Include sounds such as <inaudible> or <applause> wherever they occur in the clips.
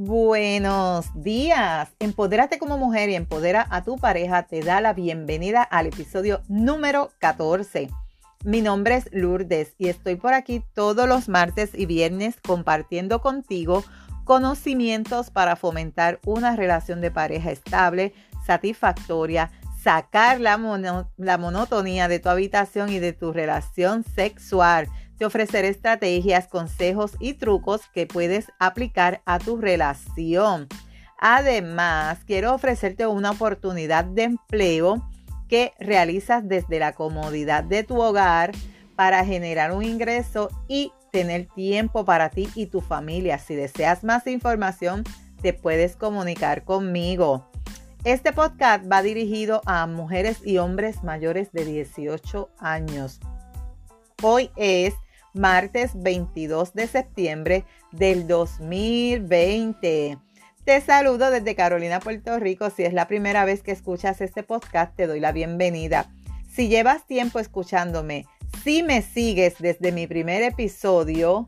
Buenos días. Empodérate como mujer y empodera a tu pareja te da la bienvenida al episodio número 14. Mi nombre es Lourdes y estoy por aquí todos los martes y viernes compartiendo contigo conocimientos para fomentar una relación de pareja estable, satisfactoria, sacar la, la monotonía de tu habitación y de tu relación sexual te ofreceré estrategias, consejos y trucos que puedes aplicar a tu relación. Además, quiero ofrecerte una oportunidad de empleo que realizas desde la comodidad de tu hogar para generar un ingreso y tener tiempo para ti y tu familia. Si deseas más información, te puedes comunicar conmigo. Este podcast va dirigido a mujeres y hombres mayores de 18 años. Hoy es martes 22 de septiembre del 2020. Te saludo desde Carolina, Puerto Rico. Si es la primera vez que escuchas este podcast, te doy la bienvenida. Si llevas tiempo escuchándome, si me sigues desde mi primer episodio,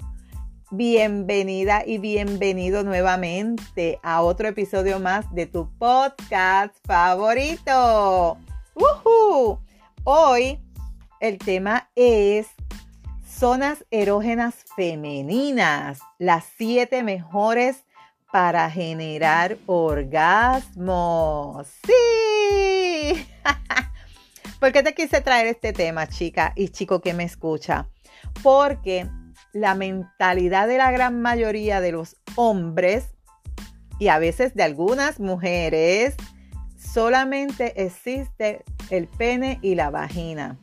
bienvenida y bienvenido nuevamente a otro episodio más de tu podcast favorito. Hoy el tema es zonas erógenas femeninas, las siete mejores para generar orgasmos. Sí. <laughs> ¿Por qué te quise traer este tema, chica y chico que me escucha? Porque la mentalidad de la gran mayoría de los hombres y a veces de algunas mujeres solamente existe el pene y la vagina.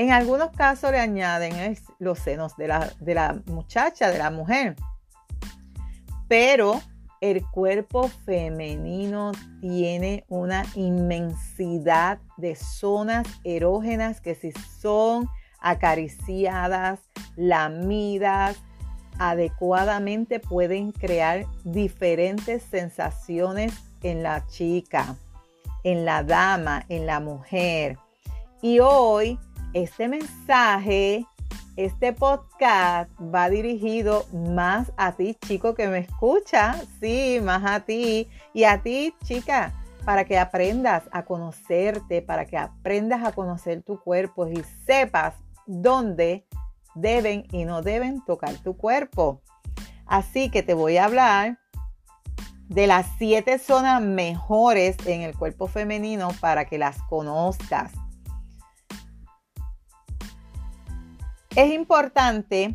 En algunos casos le añaden los senos de la, de la muchacha, de la mujer. Pero el cuerpo femenino tiene una inmensidad de zonas erógenas que si son acariciadas, lamidas, adecuadamente pueden crear diferentes sensaciones en la chica, en la dama, en la mujer. Y hoy este mensaje, este podcast va dirigido más a ti, chico, que me escucha, sí, más a ti y a ti, chica, para que aprendas a conocerte, para que aprendas a conocer tu cuerpo y sepas dónde deben y no deben tocar tu cuerpo. Así que te voy a hablar de las siete zonas mejores en el cuerpo femenino para que las conozcas. Es importante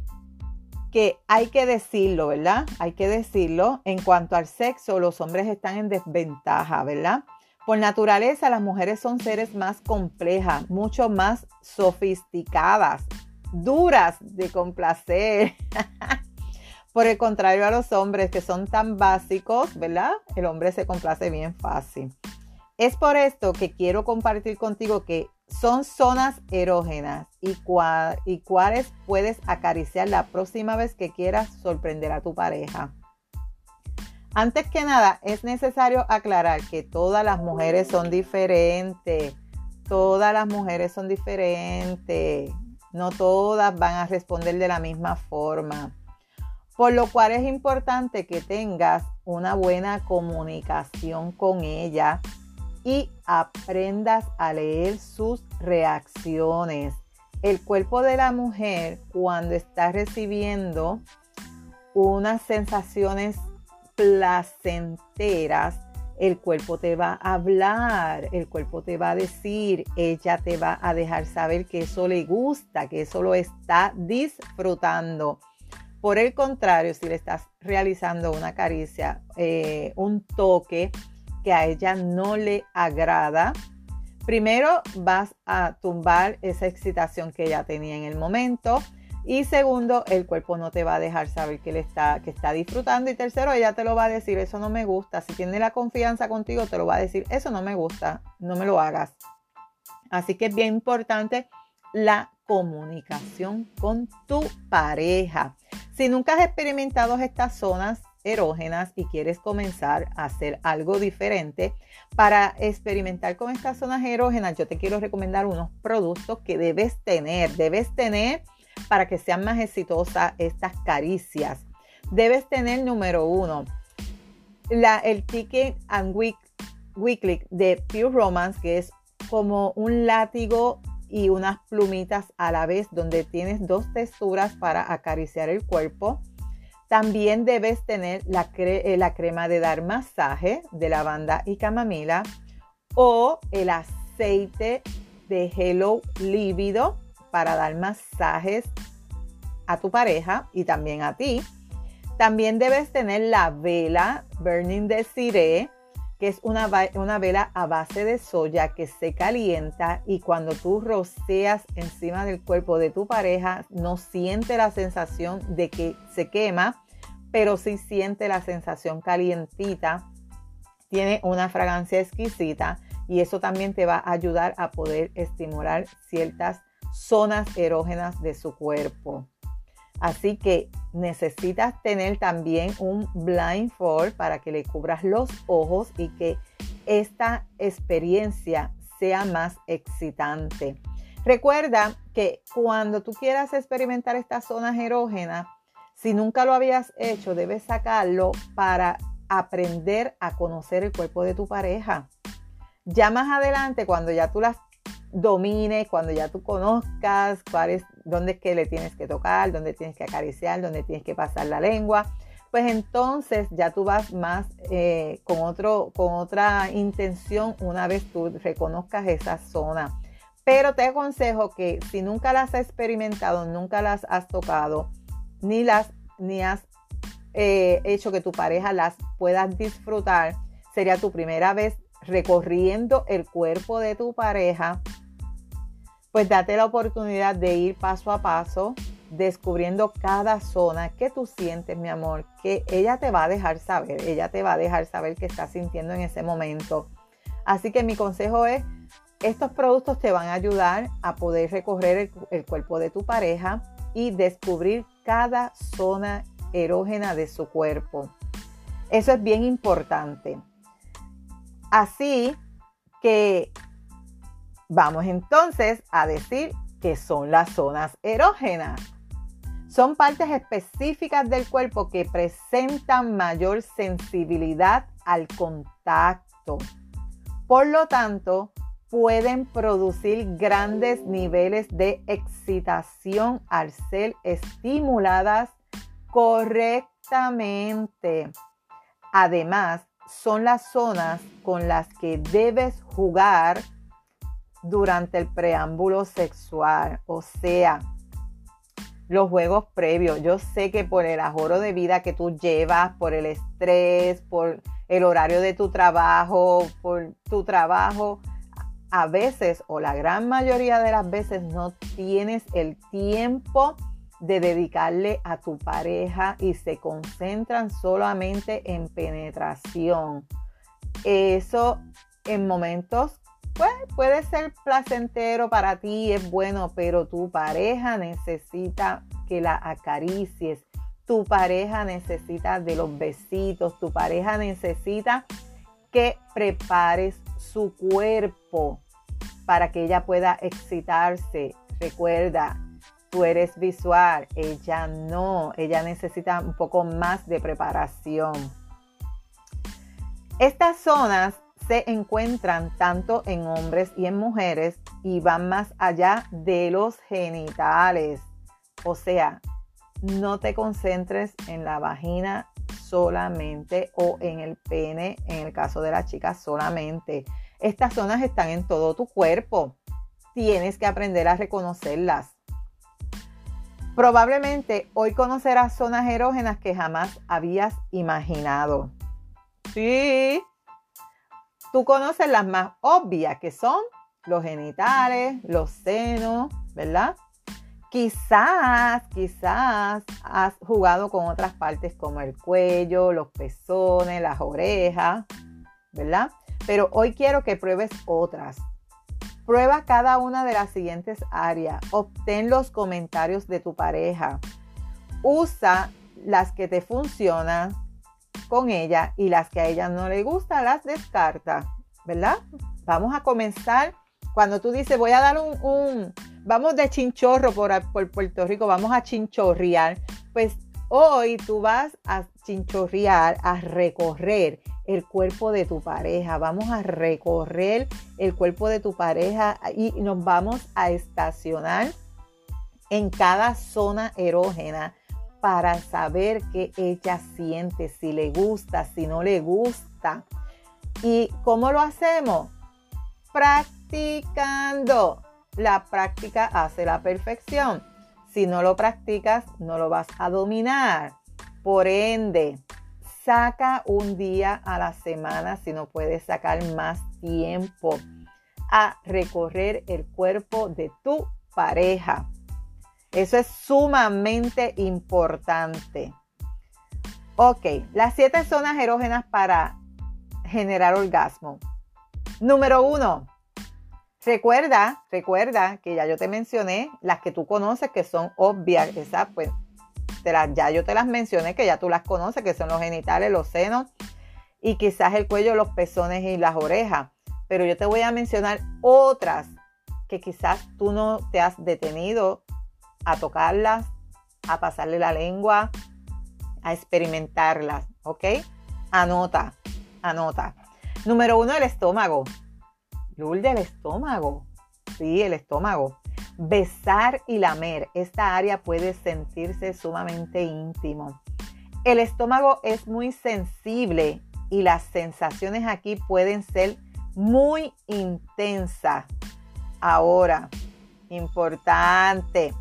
que hay que decirlo, ¿verdad? Hay que decirlo. En cuanto al sexo, los hombres están en desventaja, ¿verdad? Por naturaleza, las mujeres son seres más complejas, mucho más sofisticadas, duras de complacer. <laughs> Por el contrario a los hombres que son tan básicos, ¿verdad? El hombre se complace bien fácil. Es por esto que quiero compartir contigo que son zonas erógenas y, y cuáles puedes acariciar la próxima vez que quieras sorprender a tu pareja. Antes que nada, es necesario aclarar que todas las mujeres son diferentes. Todas las mujeres son diferentes. No todas van a responder de la misma forma. Por lo cual es importante que tengas una buena comunicación con ella y aprendas a leer sus reacciones. El cuerpo de la mujer cuando está recibiendo unas sensaciones placenteras, el cuerpo te va a hablar, el cuerpo te va a decir, ella te va a dejar saber que eso le gusta, que eso lo está disfrutando. Por el contrario, si le estás realizando una caricia, eh, un toque, que a ella no le agrada, primero vas a tumbar esa excitación que ella tenía en el momento. Y segundo, el cuerpo no te va a dejar saber que, le está, que está disfrutando. Y tercero, ella te lo va a decir, eso no me gusta. Si tiene la confianza contigo, te lo va a decir, eso no me gusta, no me lo hagas. Así que es bien importante la comunicación con tu pareja. Si nunca has experimentado estas zonas erógenas y quieres comenzar a hacer algo diferente, para experimentar con estas zonas erógenas, yo te quiero recomendar unos productos que debes tener. Debes tener para que sean más exitosas estas caricias. Debes tener número uno, La, el Ticket and Week, Weekly de Pure Romance, que es como un látigo y unas plumitas a la vez, donde tienes dos texturas para acariciar el cuerpo. También debes tener la, eh, la crema de dar masaje de lavanda y camamila o el aceite de Hello Lívido para dar masajes a tu pareja y también a ti. También debes tener la vela Burning Desiree, es una, una, vela a base de soya que se calienta y cuando tú roceas encima del cuerpo de tu pareja, no siente la sensación de que se quema, pero sí siente la sensación calientita. Tiene una fragancia exquisita y eso también te va a ayudar a poder estimular ciertas zonas erógenas de su cuerpo. Así que necesitas tener también un blindfold para que le cubras los ojos y que esta experiencia sea más excitante. Recuerda que cuando tú quieras experimentar estas zonas erógenas, si nunca lo habías hecho, debes sacarlo para aprender a conocer el cuerpo de tu pareja. Ya más adelante, cuando ya tú las domines, cuando ya tú conozcas cuál es, dónde es que le tienes que tocar, dónde tienes que acariciar, dónde tienes que pasar la lengua, pues entonces ya tú vas más eh, con, otro, con otra intención una vez tú reconozcas esa zona. Pero te aconsejo que si nunca las has experimentado, nunca las has tocado, ni las ni has eh, hecho que tu pareja las pueda disfrutar, sería tu primera vez recorriendo el cuerpo de tu pareja, pues date la oportunidad de ir paso a paso, descubriendo cada zona que tú sientes, mi amor, que ella te va a dejar saber, ella te va a dejar saber qué estás sintiendo en ese momento. Así que mi consejo es, estos productos te van a ayudar a poder recorrer el, el cuerpo de tu pareja y descubrir cada zona erógena de su cuerpo. Eso es bien importante. Así que vamos entonces a decir que son las zonas erógenas. Son partes específicas del cuerpo que presentan mayor sensibilidad al contacto. Por lo tanto, pueden producir grandes niveles de excitación al ser estimuladas correctamente. Además, son las zonas con las que debes jugar durante el preámbulo sexual, o sea, los juegos previos. Yo sé que por el ajoro de vida que tú llevas, por el estrés, por el horario de tu trabajo, por tu trabajo, a veces o la gran mayoría de las veces no tienes el tiempo de dedicarle a tu pareja y se concentran solamente en penetración. Eso en momentos pues, puede ser placentero para ti, es bueno, pero tu pareja necesita que la acaricies. Tu pareja necesita de los besitos, tu pareja necesita que prepares su cuerpo para que ella pueda excitarse. Recuerda, tú eres visual, ella no, ella necesita un poco más de preparación. Estas zonas se encuentran tanto en hombres y en mujeres y van más allá de los genitales. O sea, no te concentres en la vagina solamente o en el pene, en el caso de la chica solamente. Estas zonas están en todo tu cuerpo. Tienes que aprender a reconocerlas. Probablemente hoy conocerás zonas erógenas que jamás habías imaginado. Sí, tú conoces las más obvias que son los genitales, los senos, ¿verdad? Quizás, quizás has jugado con otras partes como el cuello, los pezones, las orejas, ¿verdad? Pero hoy quiero que pruebes otras. Prueba cada una de las siguientes áreas. Obtén los comentarios de tu pareja. Usa las que te funcionan con ella y las que a ella no le gustan las descarta, ¿verdad? Vamos a comenzar. Cuando tú dices, voy a dar un, vamos de chinchorro por, por Puerto Rico, vamos a chinchorrear, pues Hoy tú vas a chinchorrear, a recorrer el cuerpo de tu pareja. Vamos a recorrer el cuerpo de tu pareja y nos vamos a estacionar en cada zona erógena para saber qué ella siente, si le gusta, si no le gusta. ¿Y cómo lo hacemos? Practicando. La práctica hace la perfección. Si no lo practicas, no lo vas a dominar. Por ende, saca un día a la semana, si no puedes sacar más tiempo, a recorrer el cuerpo de tu pareja. Eso es sumamente importante. Ok, las siete zonas erógenas para generar orgasmo. Número uno, Recuerda, recuerda que ya yo te mencioné las que tú conoces que son obvias, esas pues ya yo te las mencioné que ya tú las conoces, que son los genitales, los senos y quizás el cuello, los pezones y las orejas. Pero yo te voy a mencionar otras que quizás tú no te has detenido a tocarlas, a pasarle la lengua, a experimentarlas, ¿ok? Anota, anota. Número uno, el estómago. Lul del estómago. Sí, el estómago. Besar y lamer. Esta área puede sentirse sumamente íntimo. El estómago es muy sensible y las sensaciones aquí pueden ser muy intensas. Ahora, importante.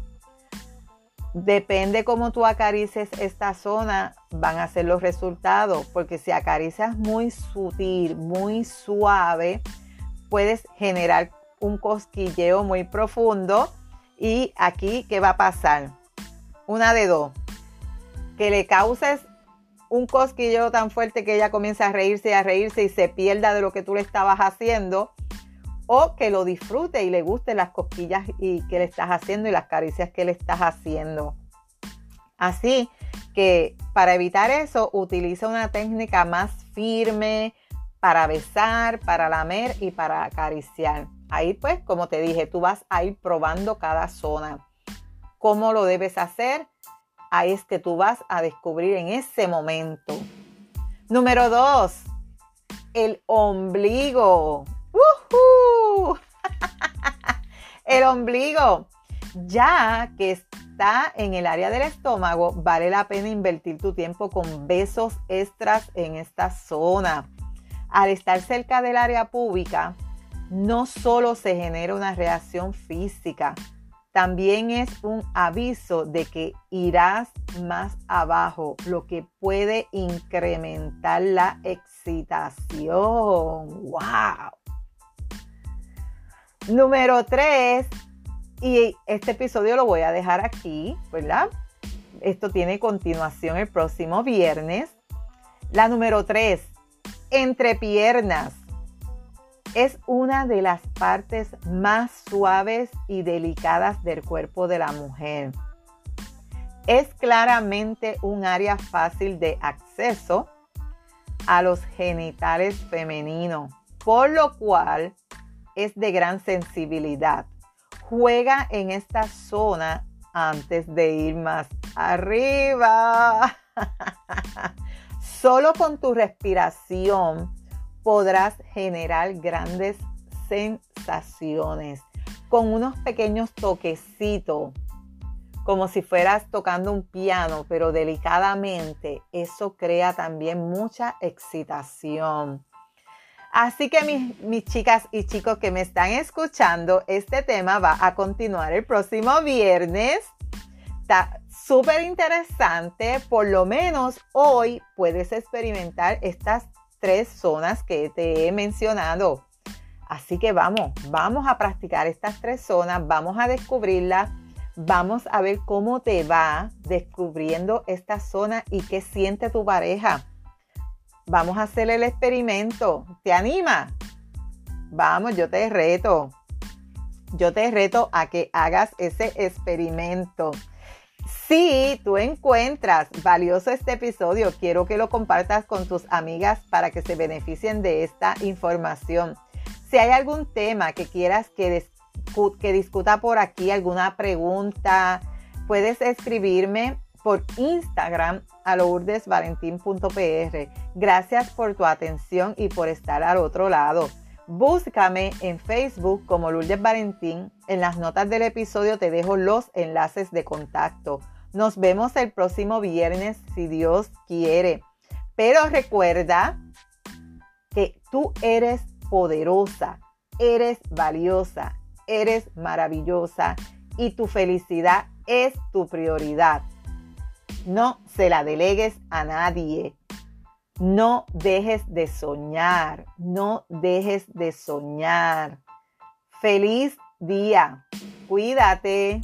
Depende cómo tú acarices esta zona, van a ser los resultados, porque si acaricias muy sutil, muy suave, puedes generar un cosquilleo muy profundo. Y aquí, ¿qué va a pasar? Una de dos. Que le causes un cosquilleo tan fuerte que ella comienza a reírse y a reírse y se pierda de lo que tú le estabas haciendo. O que lo disfrute y le gusten las cosquillas y que le estás haciendo y las caricias que le estás haciendo. Así que para evitar eso, utiliza una técnica más firme, para besar, para lamer y para acariciar. Ahí pues, como te dije, tú vas a ir probando cada zona. ¿Cómo lo debes hacer? Ahí es que tú vas a descubrir en ese momento. Número dos, el ombligo. El ombligo. Ya que está en el área del estómago, vale la pena invertir tu tiempo con besos extras en esta zona al estar cerca del área pública, no solo se genera una reacción física, también es un aviso de que irás más abajo, lo que puede incrementar la excitación. ¡Wow! Número 3, y este episodio lo voy a dejar aquí, ¿verdad? Esto tiene continuación el próximo viernes. La número 3, entre piernas. Es una de las partes más suaves y delicadas del cuerpo de la mujer. Es claramente un área fácil de acceso a los genitales femeninos, por lo cual es de gran sensibilidad. Juega en esta zona antes de ir más arriba. <laughs> Solo con tu respiración podrás generar grandes sensaciones con unos pequeños toquecitos, como si fueras tocando un piano, pero delicadamente. Eso crea también mucha excitación. Así que mis, chicas y chicos que me están escuchando, este tema va a continuar el próximo viernes. Está súper interesante. Por lo menos hoy puedes experimentar estas tres zonas que te he mencionado. Así que vamos, vamos a practicar estas tres zonas, vamos a descubrirlas, vamos a ver cómo te va descubriendo esta zona y qué siente tu pareja. Vamos a hacer el experimento. ¿Te anima? Vamos, yo te reto. Yo te reto a que hagas ese experimento. Si tú encuentras valioso este episodio, quiero que lo compartas con tus amigas para que se beneficien de esta información. Si hay algún tema que quieras que, que discuta por aquí, alguna pregunta, puedes escribirme por Instagram a. Gracias por tu atención y por estar al otro lado. Búscame en Facebook como Lourdes Valentín. En las notas del episodio te dejo los enlaces de contacto. Nos vemos el próximo viernes si Dios quiere. Pero recuerda que tú eres poderosa, eres valiosa, eres maravillosa y tu felicidad es tu prioridad. No se la delegues a nadie. No dejes de soñar, no dejes de soñar. Feliz día. Cuídate.